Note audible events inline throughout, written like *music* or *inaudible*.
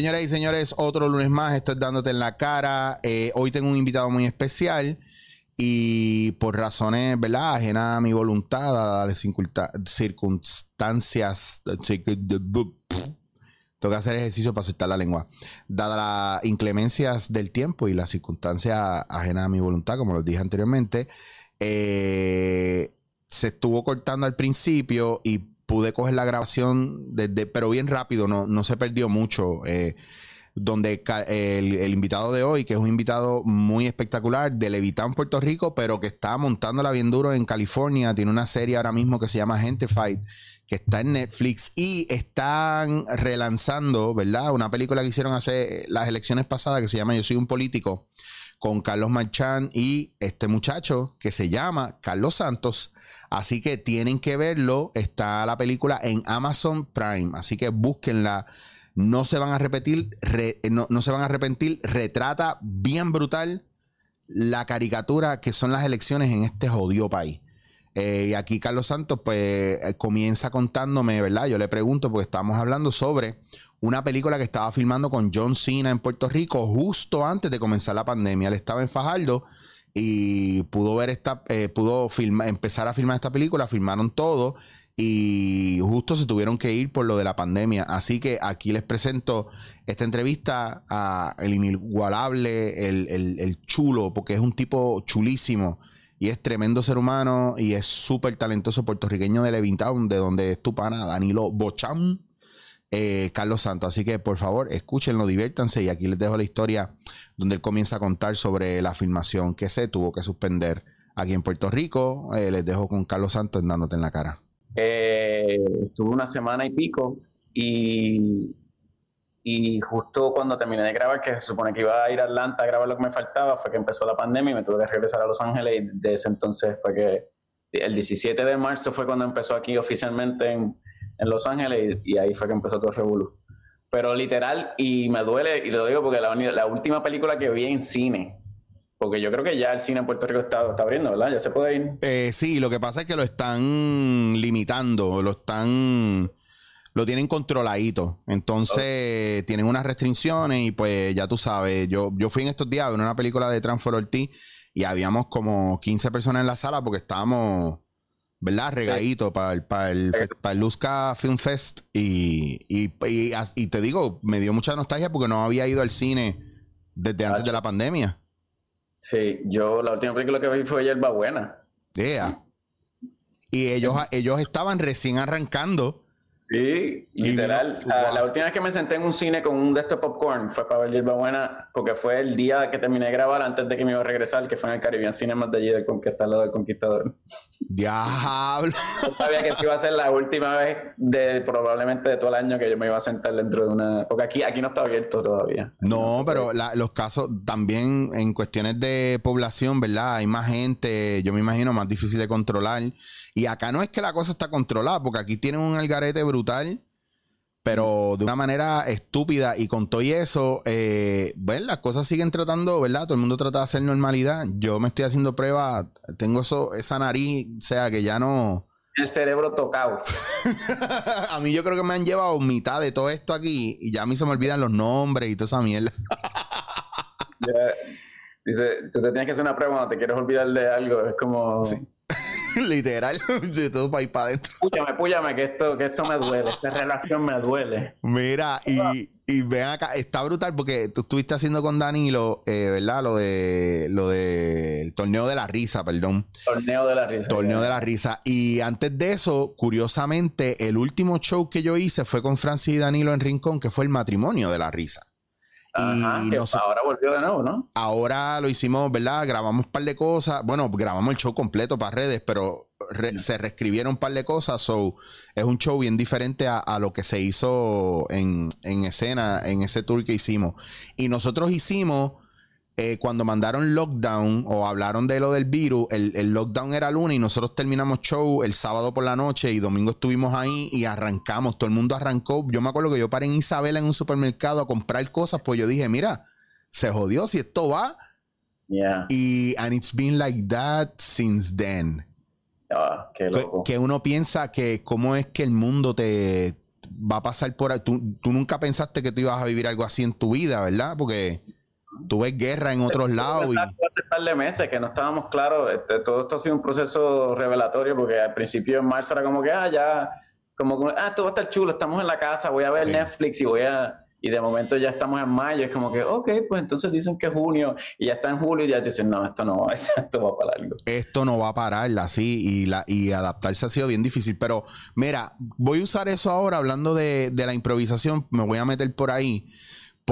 Señoras y señores, otro lunes más, esto es Dándote en la cara. Eh, hoy tengo un invitado muy especial y por razones, ¿verdad? Ajenas a mi voluntad, dadas las circunsta- circunstancias... Tengo que hacer ejercicio para soltar la lengua. Dadas las inclemencias del tiempo y las circunstancias ajenas a mi voluntad, como les dije anteriormente, eh, se estuvo cortando al principio y pude coger la grabación desde, pero bien rápido, no, no se perdió mucho. eh, donde el, el invitado de hoy, que es un invitado muy espectacular, de Levitán, Puerto Rico, pero que está montándola bien duro en California, tiene una serie ahora mismo que se llama Gentrified, que está en Netflix y están relanzando, ¿verdad? Una película que hicieron hace las elecciones pasadas que se llama Yo soy un político con Carlos Marchán y este muchacho que se llama Carlos Santos. Así que tienen que verlo. Está la película en Amazon Prime. Así que búsquenla. No se van a repetir, re- no, no se van a arrepentir. Retrata bien brutal la caricatura que son las elecciones en este jodido país. Eh, y aquí Carlos Santos, pues, eh, comienza contándome, ¿verdad? Yo le pregunto, porque estábamos hablando sobre una película que estaba filmando con John Cena en Puerto Rico justo antes de comenzar la pandemia. Él estaba en Fajardo y pudo ver esta, eh, pudo filma- empezar a filmar esta película, filmaron todo y justo se tuvieron que ir por lo de la pandemia. Así que aquí les presento esta entrevista a el inigualable, el, el- el chulo, porque es un tipo chulísimo y es tremendo ser humano y es súper talentoso puertorriqueño de Levittown, de donde es tu pana, Danilo Bocham, eh, Carlos Santos. Así que por favor, escúchenlo, diviértanse y aquí les dejo la historia donde él comienza a contar sobre la filmación que se tuvo que suspender aquí en Puerto Rico. Eh, les dejo con Carlos Santos dándote en la cara. Eh, estuve una semana y pico y, y justo cuando terminé de grabar, que se supone que iba a ir a Atlanta a grabar lo que me faltaba, fue que empezó la pandemia y me tuve que regresar a Los Ángeles y de ese entonces fue que el 17 de marzo fue cuando empezó aquí oficialmente en, en Los Ángeles y, y ahí fue que empezó todo el revolú. Pero literal, y me duele, y lo digo porque la, última película que vi en cine, porque yo creo que ya el cine en Puerto Rico está, está abriendo, ¿verdad? Ya se puede ir. Eh, sí, lo que pasa es que lo están limitando, lo están, lo tienen controladito. Entonces tienen unas restricciones y pues ya tú sabes, yo, yo fui en estos días a ver una película de Transfer Ortiz y habíamos como 15 personas en la sala porque estábamos, ¿verdad? Regaditos para el, para el, para el Luzca Film Fest y, y, y te digo, me dio mucha nostalgia porque no había ido al cine desde antes de la pandemia. Sí, yo la última película que vi fue Yerba Buena. Yeah. Y ellos, ellos estaban recién arrancando. Sí, literal. vino- O sea, wow. La última vez que me senté en un cine con un de estos popcorn fue para ver Yerba Buena, porque fue el día que terminé de grabar antes de que me iba a regresar, que fue en el Caribbean Cinemas de allí del Conquista, al lado del Conquistador. Diablo. *laughs* Yo sabía que iba a ser la última vez de probablemente de todo el año que yo me iba a sentar dentro de una. Porque aquí, aquí no está abierto todavía. No, pero la- los casos también en cuestiones de población, ¿verdad? Hay más gente, yo me imagino, más difícil de controlar. Y acá no es que la cosa está controlada, porque aquí tienen un algarete brutal, pero de una manera estúpida. Y con todo y eso, eh, bueno, las cosas siguen tratando, ¿verdad? Todo el mundo trata de hacer normalidad. Yo me estoy haciendo pruebas, tengo eso, esa nariz, o sea, que ya no... El cerebro tocado. *laughs* a mí yo creo que me han llevado mitad de todo esto aquí y ya a mí se me olvidan los nombres y toda esa mierda. *laughs* Ya- Dice, tú te tienes que hacer una prueba cuando te quieres olvidar de algo. Es como. Sí. *laughs* Literal, *laughs* de todo para ir para adentro. Púllame, púllame, que esto, que esto me duele. Esta relación me duele. Mira, y, y ven acá, está brutal porque tú estuviste haciendo con Danilo, eh, ¿verdad? Lo de lo del torneo de la risa, perdón. Torneo de la risa. Torneo de la risa. Y antes de eso, curiosamente, el último show que yo hice fue con Francis y Danilo en Rincón, que fue el matrimonio de la risa. Ajá, y que nos- ahora volvió de nuevo, ¿no? Ahora lo hicimos, ¿verdad? Grabamos un par de cosas. Bueno, grabamos el show completo para redes, pero re- se reescribieron un par de cosas. So, es un show bien diferente a, a lo que se hizo en, en escena, en ese tour que hicimos. Y nosotros hicimos, eh, cuando mandaron lockdown o hablaron de lo del virus, el, el lockdown era lunes y nosotros terminamos show el sábado por la noche y domingo estuvimos ahí y arrancamos. Todo el mundo arrancó. Yo me acuerdo que yo paré en Isabela en un supermercado a comprar cosas, pues yo dije, mira, se jodió si esto va. Yeah. Y and it's been like that since then. Ah, qué Que, loco. que uno piensa que cómo es que el mundo te va a pasar por ahí. Tú, tú nunca pensaste que tú ibas a vivir algo así en tu vida, ¿verdad? Porque tú ves guerra en otros lados y... Hace un par de meses que no estábamos claros. Este, todo esto ha sido un proceso revelatorio porque al principio en marzo era como que, ah, ya, como, como, ah, esto va a estar chulo, estamos en la casa, voy a ver Sí. Netflix y voy a... Y de momento ya estamos en mayo, es como que, ok, pues entonces dicen que es junio y ya está en julio y ya dicen, no, esto no va, *laughs* esto va para largo. esto no va a parar así y, la, y adaptarse ha sido bien difícil. Pero mira, voy a usar eso ahora hablando de, de la improvisación, me voy a meter por ahí,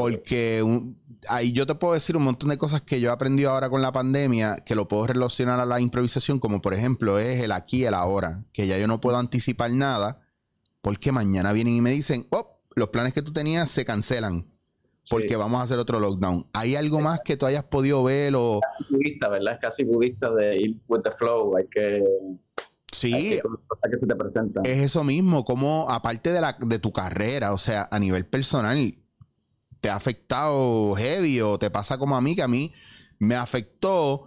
porque un- ahí yo te puedo decir un montón de cosas que yo he aprendido ahora con la pandemia, que lo puedo relacionar a la improvisación, como por ejemplo es el aquí y el ahora, que ya yo no puedo anticipar nada, porque mañana vienen y me dicen, oh, los planes que tú tenías se cancelan. Porque Sí. vamos a hacer otro lockdown. ¿Hay algo más que tú hayas podido ver o...? budista, ¿verdad? Es casi budista de ir with the flow. Hay que. Hay Sí, que se te es eso mismo, como aparte de, la, de tu carrera, o sea, a nivel personal, te ha afectado heavy o te pasa como a mí, que a mí me afectó,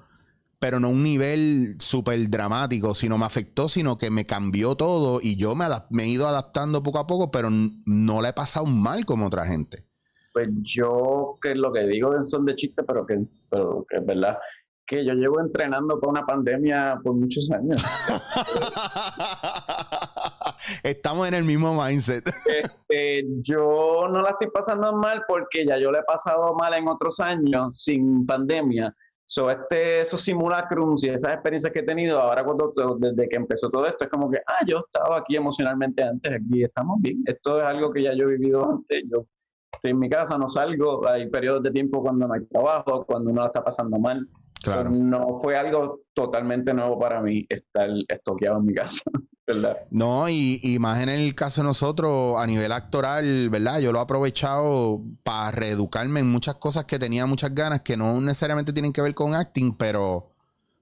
pero no a un nivel súper dramático, sino me afectó, sino que me cambió todo y yo me, me he ido adaptando poco a poco, pero no la he pasado mal como otra gente. Pues yo, que lo que digo son de chiste, pero que, pero que es verdad, que yo llevo entrenando para una pandemia por muchos años. *laughs* Estamos en el mismo mindset. *laughs* Este, yo no la estoy pasando mal porque ya yo la he pasado mal en otros años sin pandemia. So, este, esos simulacrums y esas experiencias que he tenido ahora cuando desde que empezó todo esto es como que, ah, yo estaba aquí emocionalmente antes, aquí estamos bien. Esto es algo que ya yo he vivido antes. Yo estoy en mi casa, no salgo, hay periodos de tiempo cuando no hay trabajo, cuando uno la está pasando mal. So, no fue algo totalmente nuevo para mí estar estoqueado en mi casa, *laughs* ¿verdad? No, y, y más en el caso de nosotros, a nivel actoral, ¿verdad? Yo lo he aprovechado para reeducarme en muchas cosas que tenía muchas ganas, que no necesariamente tienen que ver con acting, pero,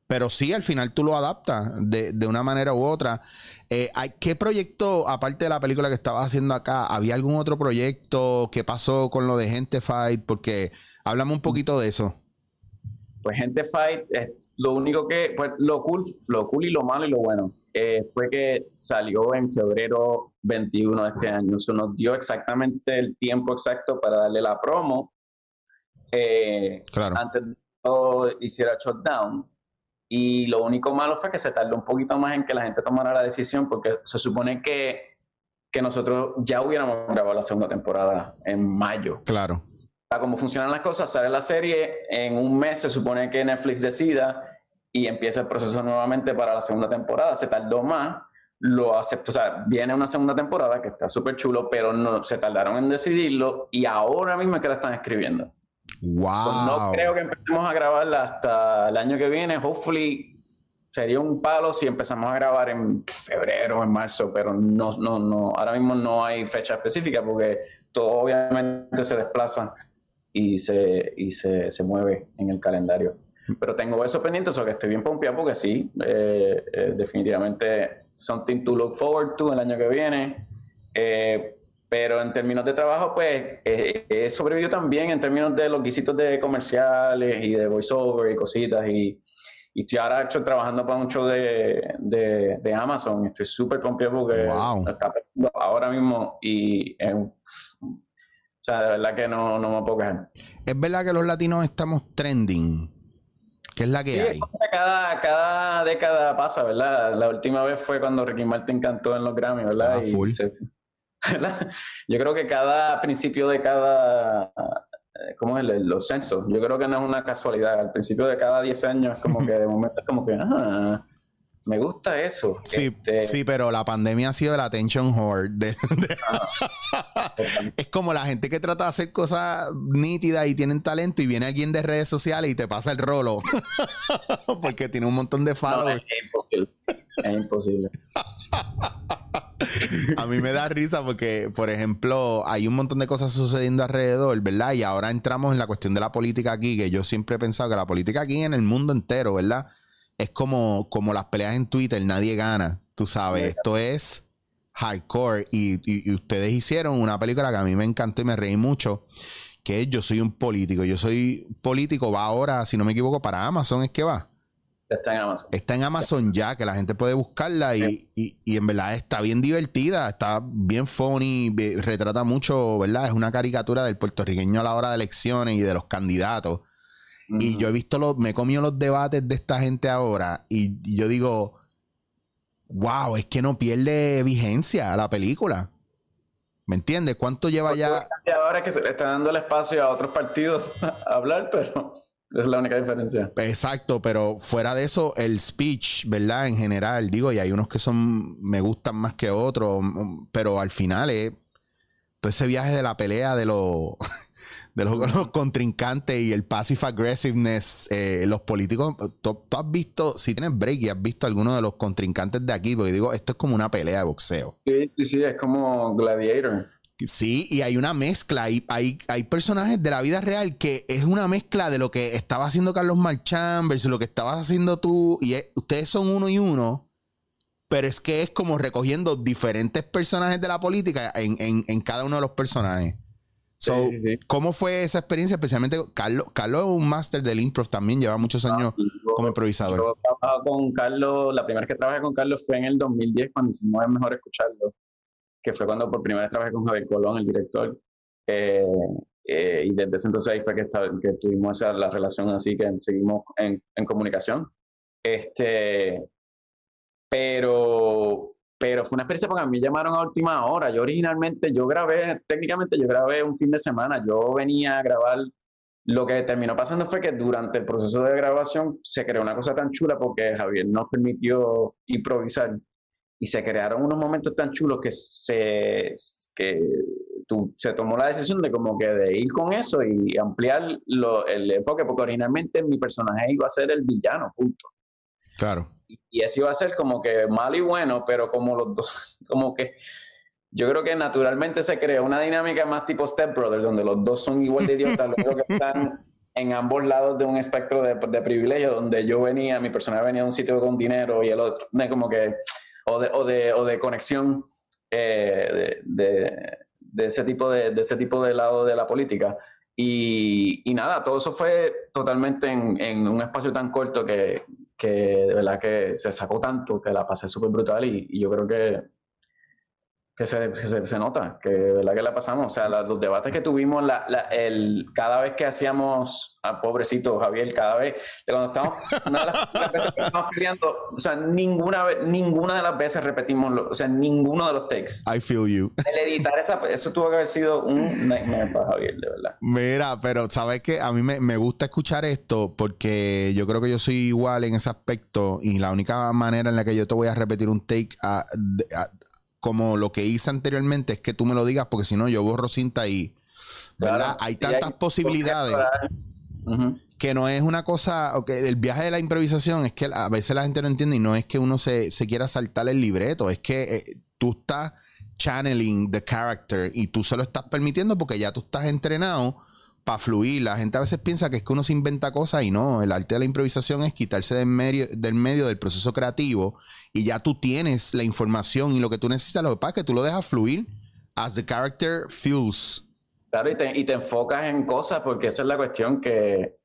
pero sí, al final tú lo adaptas de, de una manera u otra. Eh, hay- ¿Qué proyecto, aparte de la película que estabas haciendo acá, había algún otro proyecto? ¿Qué pasó con lo de Gente Fight? Porque háblame un poquito de eso. Pues gente fight es lo único que pues lo cool lo cool y lo malo y lo bueno eh, fue que salió en febrero 21 de este año eso nos dio exactamente el tiempo exacto para darle la promo eh, Claro. antes de todo hiciera shutdown y lo único malo fue que se tardó un poquito más en que la gente tomara la decisión porque se supone que que nosotros ya hubiéramos grabado la segunda temporada en mayo Claro. Cómo funcionan las cosas, sale la serie, en un mes se supone que Netflix decida y empieza el proceso nuevamente para la segunda temporada. Se tardó más, lo aceptó, o sea, viene una segunda temporada que está súper chulo, pero no se tardaron en decidirlo y ahora mismo es que la están escribiendo. Wow. Pues no creo que empecemos a grabarla hasta el año que viene. Hopefully sería un palo si empezamos a grabar en febrero o en marzo, pero no, no, no, ahora mismo no hay fecha específica porque todo obviamente se desplaza y se, y se, se mueve en el calendario. Pero tengo eso pendiente, eso que estoy bien pompeado porque sí, eh, eh, definitivamente something to look forward to el año que viene. Eh, pero en términos de trabajo, pues eh, he sobrevivido también en términos de los guisitos de comerciales y de voiceover y cositas. Y, y estoy ahora hecho, trabajando para un show de, de, de Amazon. Estoy súper pompeado porque Wow. está ahora mismo y es un- o sea, de verdad que no, no me puedo quejar. Es verdad que los latinos estamos trending. ¿Qué es la que Sí, hay? cada, cada década pasa, ¿verdad? La última vez fue cuando Ricky Martin cantó en los Grammy, ¿verdad? Ah, full. se- *laughs* ¿verdad? Yo creo que cada principio de cada, eh, ¿cómo es? el- Los censos, yo creo que no es una casualidad. Al principio de cada 10 años es como que de *laughs* momento es como que, ah, me gusta eso. Sí, Este, sí, pero la pandemia ha sido el attention whore. de- de- *laughs* es como la gente que trata de hacer cosas nítidas y tienen talento y viene alguien de redes sociales y te pasa el rolo. *laughs* Porque tiene un montón de no, followers. es imposible. Es imposible. *laughs* A mí me da risa porque, por ejemplo, hay un montón de cosas sucediendo alrededor, ¿verdad? Y ahora entramos en la cuestión de la política aquí, que yo siempre he pensado que la política aquí en el mundo entero, ¿verdad? Es como, como las peleas en Twitter, nadie gana, tú sabes, esto es hardcore y, y- y ustedes hicieron una película que a mí me encantó y me reí mucho, que es Yo soy un político, yo soy político, va ahora, si no me equivoco, para Amazon es que va. Está en Amazon. Está en Amazon ya, que la gente puede buscarla y, y, y en verdad está bien divertida, está bien funny, retrata mucho, ¿verdad? Es una caricatura del puertorriqueño a la hora de elecciones y de los candidatos. Y yo he visto los, me he comido los debates de esta gente ahora y, y yo digo, wow, es que no pierde vigencia la película. ¿Me entiendes? ¿Cuánto lleva ya? Ahora que se le está dando el espacio a otros partidos *laughs* a hablar, pero es la única diferencia. Exacto, pero fuera de eso, el speech, ¿verdad? En general, digo, y hay unos que son, me gustan más que otros, pero al final es todo ese viaje de la pelea de los, *laughs* de los, los contrincantes y el passive aggressiveness, eh, los políticos, tú, tú has visto, si tienes break y has visto alguno de los contrincantes de aquí, porque digo, esto es como una pelea de boxeo. Sí, sí, sí, es como Gladiator. Sí, y hay una mezcla. Hay, hay, hay personajes de la vida real que es una mezcla de lo que estaba haciendo Carlos Marchán versus lo que estabas haciendo tú. Y es- ustedes son uno y uno, pero es que es como recogiendo diferentes personajes de la política en, en- en cada uno de los personajes. So, Sí, sí, sí. ¿Cómo fue esa experiencia? Especialmente Carlos, Carlos es un máster del improv también, lleva muchos años Yo- como improvisador. Yo trabajaba con Carlos, la primera vez que trabajé con Carlos fue en el 2010 cuando hicimos Es Mejor Escucharlo, que fue cuando por primera vez trabajé con Javier Colón, el director. Eh, eh, y desde ese entonces ahí fue que, esta- que tuvimos esa, la relación así que seguimos en, en comunicación. Este, pero, pero fue una experiencia porque a mí me llamaron a última hora. Yo originalmente, yo grabé, técnicamente yo grabé un fin de semana. Yo venía a grabar lo que terminó pasando fue que durante el proceso de grabación se creó una cosa tan chula porque Javier nos permitió improvisar y se crearon unos momentos tan chulos que se, que tú- se tomó la decisión de como que de ir con eso y ampliar lo- el enfoque porque originalmente mi personaje iba a ser el villano, punto. Claro. Y- ese iba a ser como que malo y bueno, pero como los dos, *laughs* como que yo creo que naturalmente se creó una dinámica más tipo Step Brothers, donde los dos son igual de idiotas, los únicos que *laughs* están en ambos lados de un espectro de, de privilegio, donde yo venía, mi personaje venía de un sitio con dinero y el otro, de como que, o de, o de, o de conexión eh, de, de- ese tipo de, de ese tipo de lado de la política. Y, y nada, todo eso fue totalmente en, en un espacio tan corto que, que de verdad que se sacó tanto que la pasé súper brutal y, y yo creo que, que, se, se, se nota, que de verdad que la pasamos. O sea, la- los debates que tuvimos, la, la- el, cada vez que hacíamos, a pobrecito Javier, cada vez, cuando estamos, una de las, *laughs* las veces que estamos peleando, o sea, ninguna, ninguna de las veces repetimos, lo- o sea, ninguno de los takes. I feel you. El editar esa, eso tuvo que haber sido un nightmare para Javier, de verdad. Mira, pero sabes que a mí me, me gusta escuchar esto porque yo creo que yo soy igual en ese aspecto y la única manera en la que yo te voy a repetir un take a- a- como lo que hice anteriormente es que tú me lo digas porque si no yo borro cinta y ¿verdad? Claro. hay tantas posibilidades que no es una cosa, ok, el viaje de la improvisación es que a veces la gente no entiende y no es que uno se, se quiera saltar el libreto, es que eh, tú estás channeling the character y tú se lo estás permitiendo porque ya tú estás entrenado para fluir. La gente a veces piensa que es que uno se inventa cosas y no, el arte de la improvisación es quitarse del medio, del proceso creativo y ya tú tienes la información y lo que tú necesitas, lo que pasa es que tú lo dejas fluir as the character feels. Claro, y te, y te enfocas en cosas porque esa es la cuestión que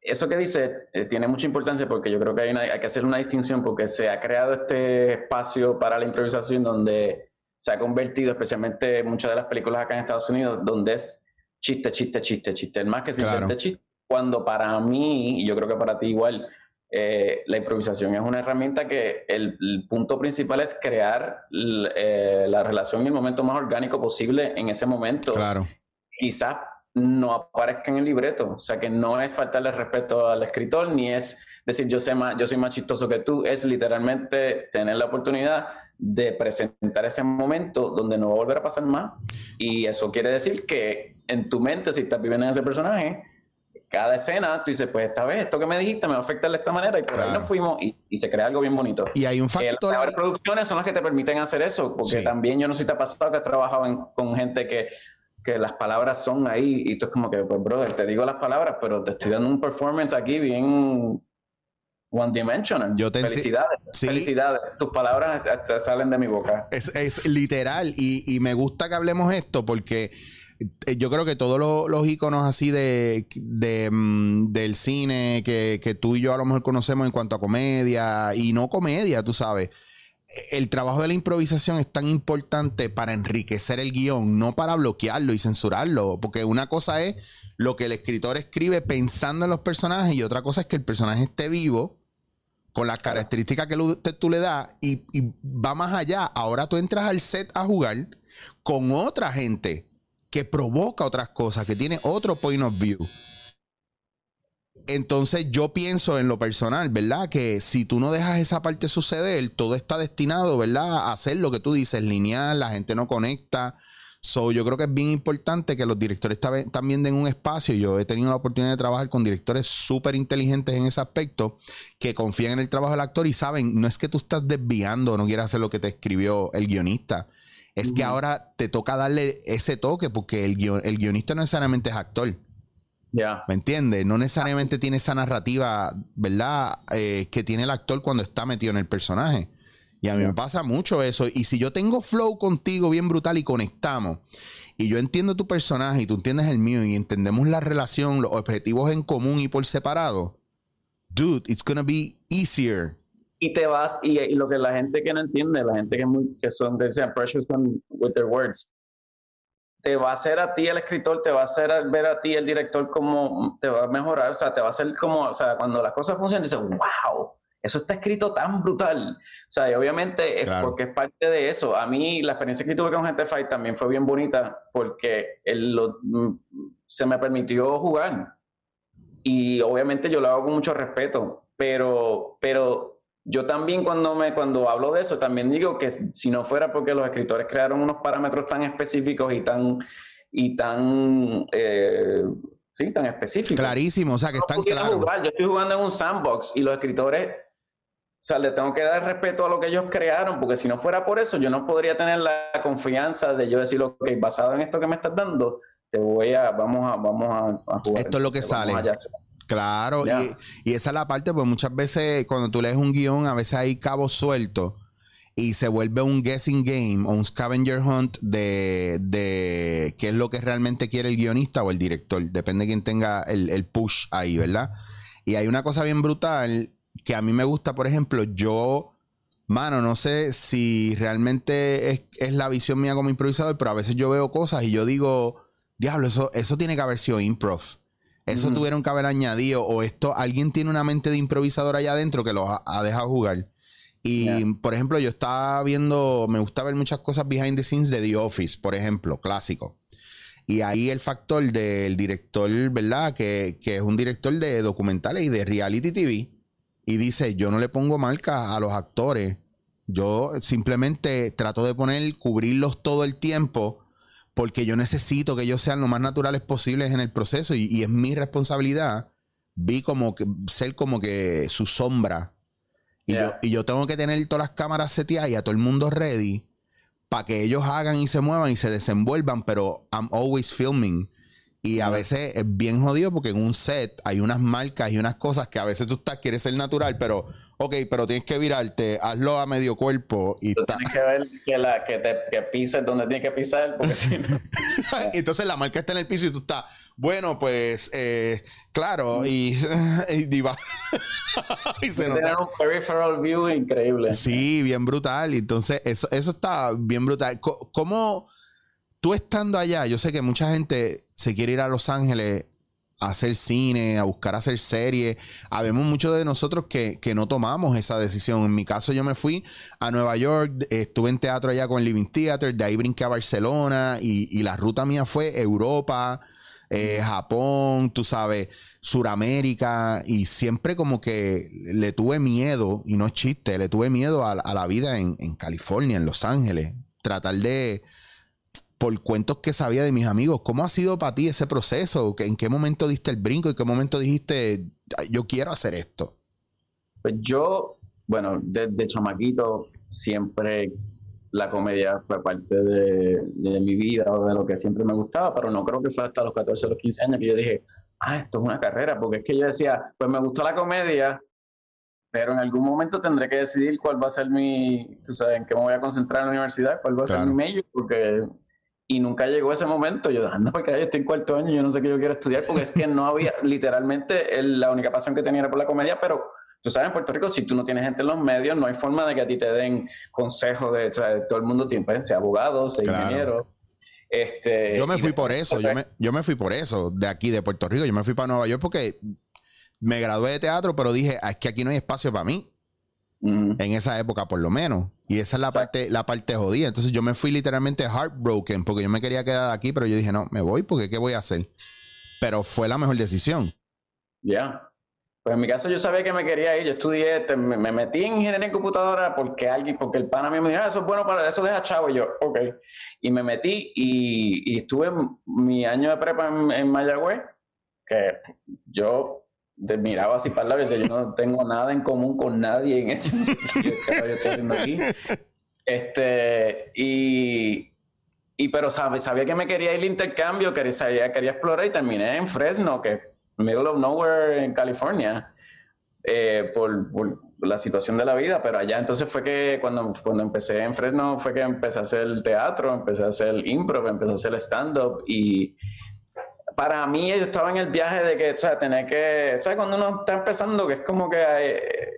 eso que dice eh, tiene mucha importancia porque yo creo que hay, una- hay que hacer una distinción porque se ha creado este espacio para la improvisación donde se ha convertido, especialmente muchas de las películas acá en Estados Unidos, donde es chiste, chiste, chiste, chiste, el más que simplemente Claro. chiste. Cuando para mí, y yo creo que para ti igual, eh, la improvisación es una herramienta que el, el punto principal es crear l- eh, la relación y el momento más orgánico posible en ese momento Claro. quizás no aparezca en el libreto. O sea, que no es faltarle respeto al escritor, ni es decir yo, sé más, yo soy más chistoso que tú, es literalmente tener la oportunidad de presentar ese momento donde no va a volver a pasar más. Y eso quiere decir que en tu mente, si estás viviendo en ese personaje, cada escena tú dices, pues esta vez esto que me dijiste me va a afectar de esta manera y por ahí Claro. nos fuimos y, y se crea algo bien bonito. Y hay un Eh, las factor mejores ahí- producciones son las que te permiten hacer eso, porque Sí. también yo no sé si te ha pasado que has trabajado en- con gente que, que las palabras son ahí y tú es como que, pues, brother, te digo las palabras, pero te estoy dando un performance aquí bien one dimensional. Yo te felicidades, Sí. felicidades. Tus palabras hasta salen de mi boca. Es, es literal y, y me gusta que hablemos esto porque eh, yo creo que todos los, los iconos así de, de, mm, del cine que, que tú y yo a lo mejor conocemos en cuanto a comedia y no comedia, tú sabes el trabajo de la improvisación es tan importante para enriquecer el guion, no para bloquearlo y censurarlo. Porque una cosa es lo que el escritor escribe pensando en los personajes y otra cosa es que el personaje esté vivo con las características que tú le das y, y va más allá. Ahora tú entras al set a jugar con otra gente que provoca otras cosas, que tiene otro point of view. Entonces yo pienso en lo personal, ¿verdad? Que si tú no dejas esa parte suceder, todo está destinado, ¿verdad? A hacer lo que tú dices, lineal, la gente no conecta. So, yo creo que es bien importante que los directores también den un espacio. Yo he tenido la oportunidad de trabajar con directores súper inteligentes en ese aspecto, que confían en el trabajo del actor y saben, no es que tú estás desviando no quieras hacer lo que te escribió el guionista. Es que ahora te toca darle ese toque porque el, el guionista no necesariamente es actor. ¿Me entiendes? No necesariamente tiene esa narrativa, ¿verdad? Eh, que tiene el actor cuando está metido en el personaje. Y a mí me pasa mucho eso. Y si yo tengo flow contigo bien brutal y conectamos, y yo entiendo tu personaje y tú entiendes el mío y entendemos la relación, los objetivos en común y por separado, dude, it's gonna be easier. Y te vas, y, lo que la gente que no entiende, la gente que, muy, que son, dicen precious with their words, te va a hacer a ti el escritor, te va a hacer ver a ti el director como te va a mejorar, o sea, te va a hacer como, o sea, cuando las cosas funcionan, dices, wow, eso está escrito tan brutal. O sea, y obviamente es porque es parte de eso. A mí la experiencia que tuve con gente Fight también fue bien bonita porque él mm, se me permitió jugar. Y obviamente yo lo hago con mucho respeto, pero, pero yo también cuando, me, cuando hablo de eso, también digo que si no fuera porque los escritores crearon unos parámetros tan específicos y tan, y tan, eh, sí, tan específicos. Clarísimo, o sea, que están claros. Yo estoy jugando en un sandbox y los escritores, o sea, le tengo que dar respeto a lo que ellos crearon, porque si no fuera por eso, yo no podría tener la confianza de yo decir, ok, basado en esto que me estás dando, te voy a, vamos a, vamos a, jugar. Esto es lo que sale. Claro, y, esa es la parte, pues muchas veces cuando tú lees un guion, a veces hay cabos sueltos y se vuelve un guessing game o un scavenger hunt de, de qué es lo que realmente quiere el guionista o el director. Depende de quién tenga el, push ahí, ¿verdad? Y hay una cosa bien brutal que a mí me gusta, por ejemplo, yo, mano, no sé si realmente es, es la visión mía como improvisador, pero a veces yo veo cosas y yo digo, diablo, eso, eso tiene que haber sido improv. Eso tuvieron que haber añadido. O esto, alguien tiene una mente de improvisador allá adentro que lo ha, dejado jugar. Y, por ejemplo, yo estaba viendo, me gusta ver muchas cosas behind the scenes de The Office, por ejemplo, clásico. Y ahí el factor del director, ¿verdad? Que, que, es un director de documentales y de reality TV. Y dice, yo no le pongo marca a los actores. Yo simplemente trato de poner, cubrirlos todo el tiempo porque yo necesito que ellos sean lo más naturales posibles en el proceso y, es mi responsabilidad. Vi como que ser como que su sombra. Y, yo, y yo tengo que tener todas las cámaras seteadas y a todo el mundo ready para que ellos hagan y se muevan y se desenvuelvan, pero I'm always filming. Y a veces es bien jodido porque en un set hay unas marcas y unas cosas que a veces tú estás, quieres ser natural, pero, ok, pero tienes que virarte, hazlo a medio cuerpo. Y tienes que ver que, la, que, te, que pises donde tienes que pisar, porque si no... *laughs* Entonces la marca está en el piso y tú estás, bueno, pues, eh, claro, y, *laughs* y, va. *laughs* y se nota. un peripheral view increíble. Sí, bien brutal. Entonces, eso, eso está bien brutal. ¿Cómo tú estando allá, yo sé que mucha gente se quiere ir a Los Ángeles a hacer cine, a buscar hacer series. Habemos muchos de nosotros que, no tomamos esa decisión. En mi caso, yo me fui a Nueva York, estuve en teatro allá con Living Theater, de ahí brinqué a Barcelona y, la ruta mía fue Europa, eh, Japón, tú sabes, Suramérica y siempre como que le tuve miedo, y no es chiste, le tuve miedo a, la vida en, en California, en Los Ángeles. Tratar de por cuentos que sabía de mis amigos. ¿Cómo ha sido para ti ese proceso? ¿En qué momento diste el brinco? ¿En qué momento dijiste, yo quiero hacer esto? Pues yo, bueno, desde chamaquito siempre la comedia fue parte de, mi vida o de lo que siempre me gustaba, pero no creo que fue hasta los 14 o los 15 años que yo dije, ah, esto es una carrera, porque es que yo decía, pues me gusta la comedia, pero en algún momento tendré que decidir cuál va a ser mi, tú sabes, en qué me voy a concentrar en la universidad, cuál va a ser mi medio, porque y nunca llegó ese momento. Yo, anda, porque yo estoy en cuarto año, yo no sé qué yo quiero estudiar, porque es que no había, *laughs* literalmente, la única pasión que tenía era por la comedia, pero tú sabes, en Puerto Rico, si tú no tienes gente en los medios, no hay forma de que a ti te den consejos de, o sea, todo el mundo tiene, pues, sea abogado, sea ingeniero. Este, yo me fui por eso, yo me, yo me fui por eso, de aquí, de Puerto Rico. Yo me fui para Nueva York porque me gradué de teatro, pero dije, ah, es que aquí no hay espacio para mí. En esa época, por lo menos. Y esa es la parte, la parte jodida. Entonces yo me fui literalmente heartbroken porque yo me quería quedar aquí, pero yo dije, no, me voy porque ¿qué voy a hacer? Pero fue la mejor decisión. Ya. Pues en mi caso yo sabía que me quería ir. Yo estudié, me, metí en ingeniería en computadora porque alguien, porque el pana me dijo, ah, eso es bueno para eso, deja chavo. Y yo, ok. Y me metí y, estuve mi año de prepa en, en Mayagüez, que yo miraba así para la vez, yo no tengo nada en común con nadie en eso yo, estoy haciendo aquí. Este, y, y pero sabe, sabía que me quería ir al intercambio, quería, sabía, quería explorar y terminé en Fresno, que middle of nowhere en California, eh, por, por, la situación de la vida, pero allá entonces fue que cuando, cuando empecé en Fresno fue que empecé a hacer el teatro, empecé a hacer improv, empecé a hacer stand-up y para mí yo estaba en el viaje de que, o sea, tener que, ¿sabes? Cuando uno está empezando, que es como que eh,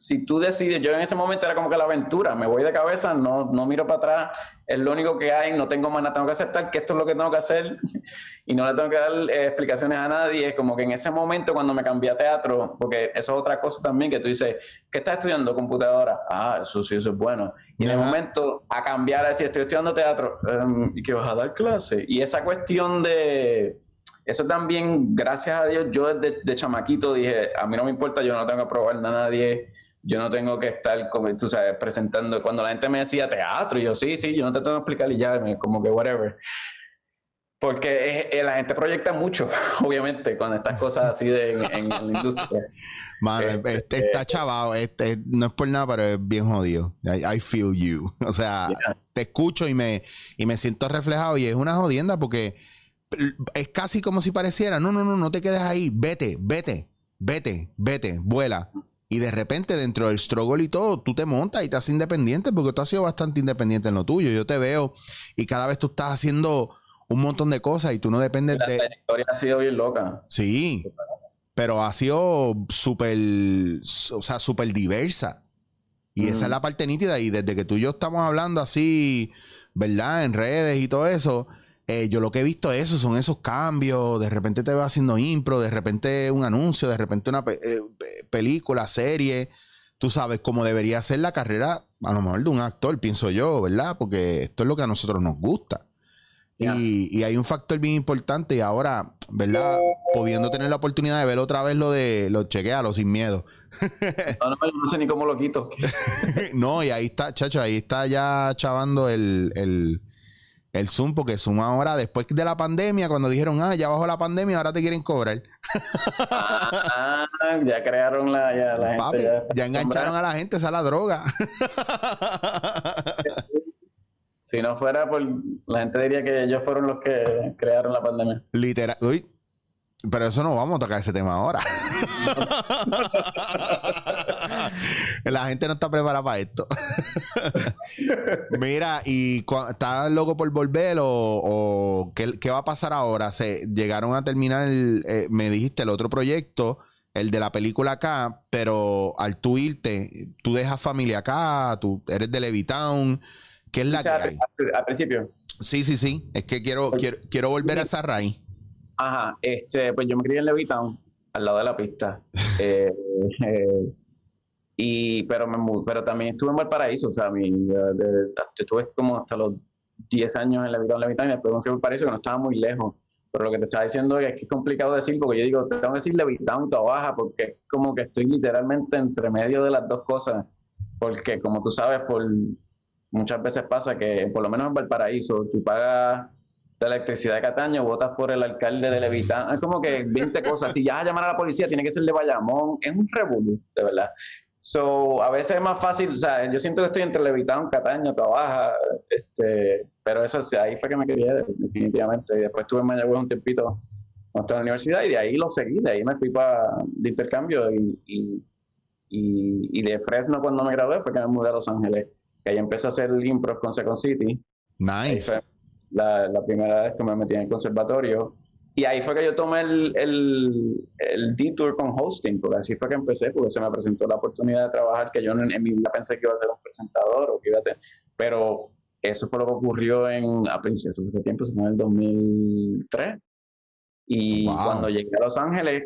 si tú decides, yo en ese momento era como que la aventura, me voy de cabeza, no, no miro para atrás, es lo único que hay, no tengo más nada, tengo que aceptar que esto es lo que tengo que hacer *laughs* y no le tengo que dar eh, explicaciones a nadie. Es como que en ese momento cuando me cambié a teatro, porque eso es otra cosa también que tú dices, ¿qué estás estudiando? Computadora. Ah, eso sí, eso es bueno. Y en el momento a cambiar a decir, estoy estudiando teatro, em, ¿y qué vas a dar clase? Y esa cuestión de eso también, gracias a Dios, yo desde de chamaquito dije, a mí no me importa, yo no tengo que probar a nadie, yo no tengo que estar, como, tú sabes, presentando. Cuando la gente me decía teatro, y yo, sí, sí, yo no te tengo que explicar y ya, como que whatever. Porque la gente proyecta mucho, *laughs* obviamente, con estas cosas así de, en, la industria. *laughs* Mano, este, este, está chavado, este, no es por nada, pero es bien jodido. I, feel you. *laughs* O sea, te escucho y me, y me siento reflejado y es una jodienda porque es casi como si pareciera, no, no, no, no te quedes ahí, vete, vete, vete, vete, vuela. Y de repente dentro del struggle y todo, tú te montas y haces independiente porque tú has sido bastante independiente en lo tuyo. Yo te veo y cada vez tú estás haciendo un montón de cosas y tú no dependes de... La historia ha sido bien loca. Sí, pero ha sido súper, o sea, súper diversa. Y esa es la parte nítida. Y desde que tú y yo estamos hablando así, ¿verdad? En redes y todo eso, eh, yo lo que he visto eso, son esos cambios. De repente te veo haciendo impro, de repente un anuncio, de repente una eh, película, serie. Tú sabes cómo debería ser la carrera, a lo mejor de un actor, pienso yo, ¿verdad? Porque esto es lo que a nosotros nos gusta. Y, hay un factor bien importante y ahora, ¿verdad? Pudiendo tener la oportunidad de ver otra vez lo de los chequealos sin miedo. no, no, sé ni cómo lo quito. *laughs* no, y ahí está, chacho, ahí está ya chavando el, el Zoom, porque Zoom ahora, después de la pandemia, cuando dijeron, ah, ya bajó la pandemia, ahora te quieren cobrar. ah, ya crearon la, ya, la gente. Ya, engancharon a la gente, esa es la droga. si no fuera por. La gente diría que ellos fueron los que crearon la pandemia. Literal. Uy, pero eso no vamos a tocar ese tema ahora. La gente no está preparada para esto. Mira, ¿y estás loco por volver o, ¿qué, va a pasar ahora? Se llegaron a terminar, el, eh, me dijiste, el otro proyecto, el de la película acá, pero al tú irte, tú dejas familia acá, tú eres de Levitown. ¿Qué es la que hay? Al, principio. Sí, sí, sí. Es que quiero, quiero, quiero volver a esa raíz. Ajá, este, pues yo me crié en Levittown, al lado de la pista. *laughs* Eh, eh, y, pero, me, pero también estuve en Valparaíso, o sea, mi, estuve como hasta los 10 años en Levittown, Levittown, y después me fui a Valparaíso, que no estaba muy lejos. Pero lo que te estaba diciendo es que es complicado decir, porque yo digo, tengo que decir Levittown y Baja, porque es como que estoy literalmente entre medio de las dos cosas. Porque, como tú sabes, por muchas veces pasa que, por lo menos en Valparaíso, tú pagas de electricidad de Cataño, votas por el alcalde de Levitán. Es como que 20 cosas. Si ya vas a llamar a la policía, tiene que ser de Bayamón. Es un revolú, de verdad. So, a veces es más fácil, o sea, yo siento que estoy entre Levitán, Cataño, Trabaja, este, pero eso, ahí fue que me quería, definitivamente. Y después estuve en Mayagüez un tiempito en la universidad y de ahí lo seguí, de ahí me fui para de intercambio y, y, y, de Fresno cuando me gradué fue que me mudé a Los Ángeles, que ahí empecé a hacer el improv con Second City. Nice la, la primera vez que me metí en el conservatorio. Y ahí fue que yo tomé el, el, el detour con hosting, porque así fue que empecé, porque se me presentó la oportunidad de trabajar, que yo en, en mi vida pensé que iba a ser un presentador o que iba a tener, pero eso fue lo que ocurrió en, a principios de ese tiempo, se fue en el 2003. Y Wow. cuando llegué a Los Ángeles,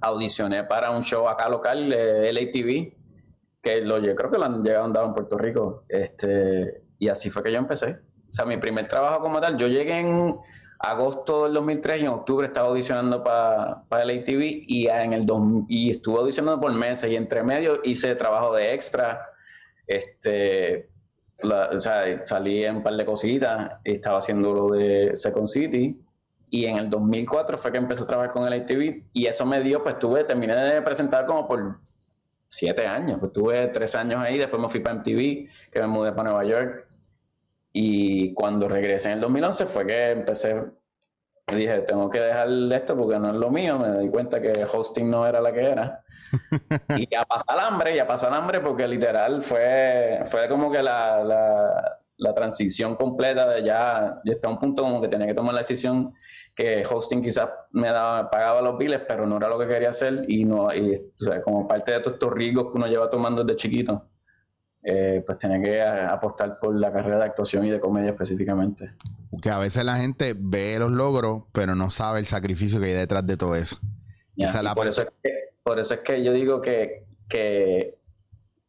audicioné para un show acá local de LATV, que lo, yo creo que lo han llegado a dar en Puerto Rico. Este, y así fue que yo empecé. O sea, mi primer trabajo como tal, yo llegué en agosto del 2003 y en octubre estaba audicionando para para LATV y, en el dos- y estuve audicionando por meses y entre medio hice trabajo de extra. Este, la- o sea, salí en un par de cositas estaba haciendo lo de Second City. Y en el 2004 fue que empecé a trabajar con el ITV y eso me dio, pues tuve, terminé de presentar como por siete años, pues tuve tres años ahí, después me fui para MTV, que me mudé para Nueva York. Y cuando regresé en el 2011 fue que empecé, me dije, tengo que dejar esto porque no es lo mío, me di cuenta que hosting no era la que era. *laughs* y a pasar hambre, y a pasar hambre porque literal fue, fue como que la, la, la transición completa de ya, ya está a un punto como que tenía que tomar la decisión que hosting quizás me daba, pagaba los biles, pero no era lo que quería hacer y no, y, o sea, como parte de todos estos riesgos que uno lleva tomando desde chiquito, eh, pues tenía que apostar por la carrera de actuación y de comedia específicamente. Que a veces la gente ve los logros, pero no sabe el sacrificio que hay detrás de todo eso. Ya, Esa es y la por, eso es que, por eso es que yo digo que, que,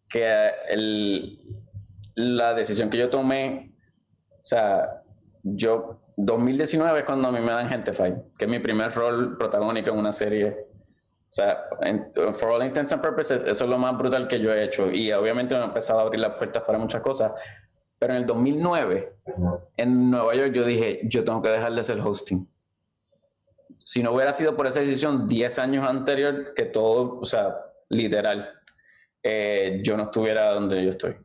que el- la decisión que yo tomé, o sea, yo, 2019 es cuando a mí me dan Gente Fight, que es mi primer rol protagónico en una serie. O sea, for all intents and purposes, eso es lo más brutal que yo he hecho. Y obviamente me ha empezado a abrir las puertas para muchas cosas. Pero en el 2009, en Nueva York, yo dije, yo tengo que dejar de hacer hosting si no hubiera sido por esa decisión 10 años anterior, que todo, o sea, literal, eh, yo no estuviera donde yo estoy.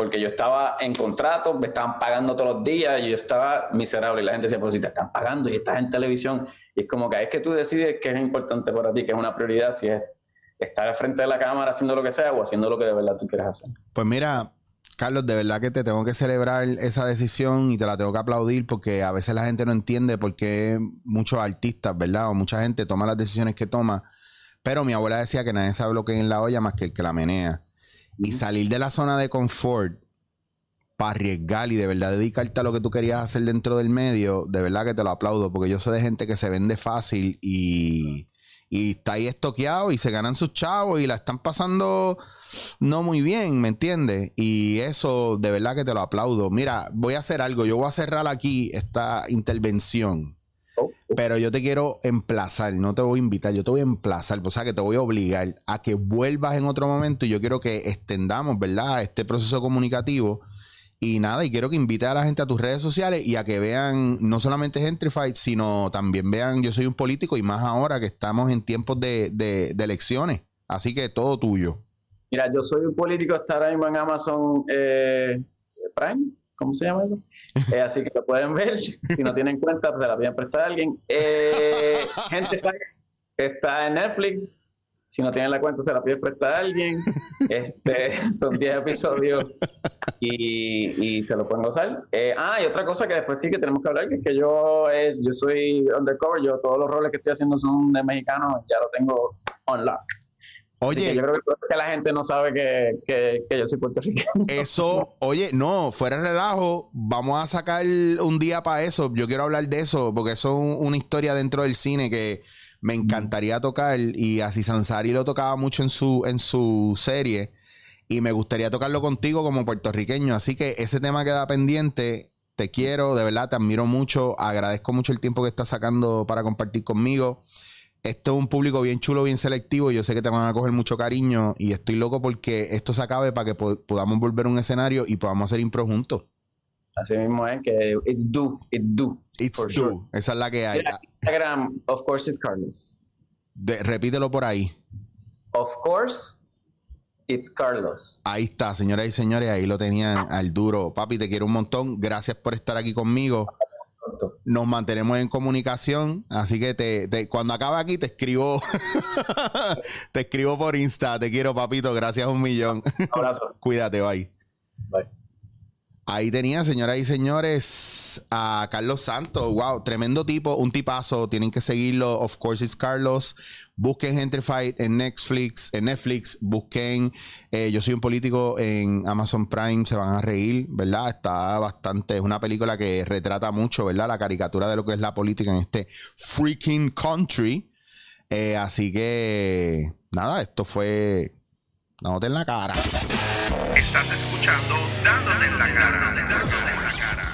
Porque yo estaba en contrato, me estaban pagando todos los días y yo estaba miserable. Y la gente decía, pero si te están pagando y estás en televisión. Y es como que es que tú decides qué es importante para ti, qué es una prioridad, si es estar al frente de la cámara haciendo lo que sea o haciendo lo que de verdad tú quieres hacer. Pues mira, Carlos, de verdad que te tengo que celebrar esa decisión y te la tengo que aplaudir porque a veces la gente no entiende por qué muchos artistas, ¿verdad? O mucha gente toma las decisiones que toma. Pero mi abuela decía que nadie sabe lo que hay en la olla más que el que la menea. Y salir de la zona de confort para arriesgar y de verdad dedicarte a lo que tú querías hacer dentro del medio, de verdad que te lo aplaudo porque yo sé de gente que se vende fácil y, y está ahí estoqueado y se ganan sus chavos y la están pasando no muy bien, ¿me entiendes? Y eso de verdad que te lo aplaudo. Mira, voy a hacer algo, yo voy a cerrar aquí esta intervención. Pero yo te quiero emplazar, no te voy a invitar, yo te voy a emplazar, o sea que te voy a obligar a que vuelvas en otro momento y yo quiero que extendamos, ¿verdad? Este proceso comunicativo. Y nada, y quiero que invite a la gente a tus redes sociales y a que vean no solamente Gentrified, sino también vean Yo Soy un Político y más ahora que estamos en tiempos de, de- de elecciones. Así que todo tuyo. Mira, yo soy un político, está ahora mismo en Amazon eh, Prime, ¿cómo se llama eso? Eh, así que lo pueden ver. *laughs* Si no tienen cuenta, pues se la piden prestar a alguien. Eh, gente está en Netflix. Si no tienen la cuenta, se la piden prestar a alguien. Este, *laughs* son 10 episodios y, y se lo pueden gozar. Eh, ah, y otra cosa que después sí que tenemos que hablar, que es que yo, es, yo soy undercover, yo todos los roles que estoy haciendo son de mexicano, ya lo tengo on lock. Así que Oye, yo creo que, que la gente no sabe que, que, que yo soy puertorriqueño. *laughs* eso, oye, no, fuera de relajo, vamos a sacar un día para eso. Yo quiero hablar de eso, porque eso es un- una historia dentro del cine que me encantaría tocar. Y así Sansari lo tocaba mucho en su, en su serie. Y me gustaría tocarlo contigo como puertorriqueño. Así que ese tema queda pendiente. Te quiero, de verdad, te admiro mucho. Agradezco mucho el tiempo que estás sacando para compartir conmigo. Esto es un público bien chulo, bien selectivo. Yo sé que te van a coger mucho cariño y estoy loco porque esto se acabe para que po- podamos volver a un escenario y podamos hacer impro juntos. Así mismo es que it's due, it's due. It's due. sure. Esa es la que hay. Instagram, of course it's Carlos. De- repítelo por ahí. Of course it's Carlos. Ahí está, señoras y señores. Ahí lo tenían al duro. Papi, te quiero un montón. Gracias por estar aquí conmigo. Nos mantenemos en comunicación. Así que te, te- cuando acabe aquí te escribo. *laughs* te escribo por Insta. Te quiero, papito. Gracias un millón. Un abrazo. *laughs* Cuídate, bye. Bye. Ahí tenía, señoras y señores, a Carlos Santos. Wow, tremendo tipo, un tipazo. Tienen que seguirlo. Of course, it's Carlos. Busquen Gentrified en Netflix. En Netflix, busquen eh, Yo soy un político en Amazon Prime. Se van a reír, ¿verdad? Está bastante. Es una película que retrata mucho, ¿verdad? La caricatura de lo que es la política en este freaking country. Eh, así que, nada, esto fue. Dándote en la cara. Estás escuchando Dándote en la cara. Dándote en la cara.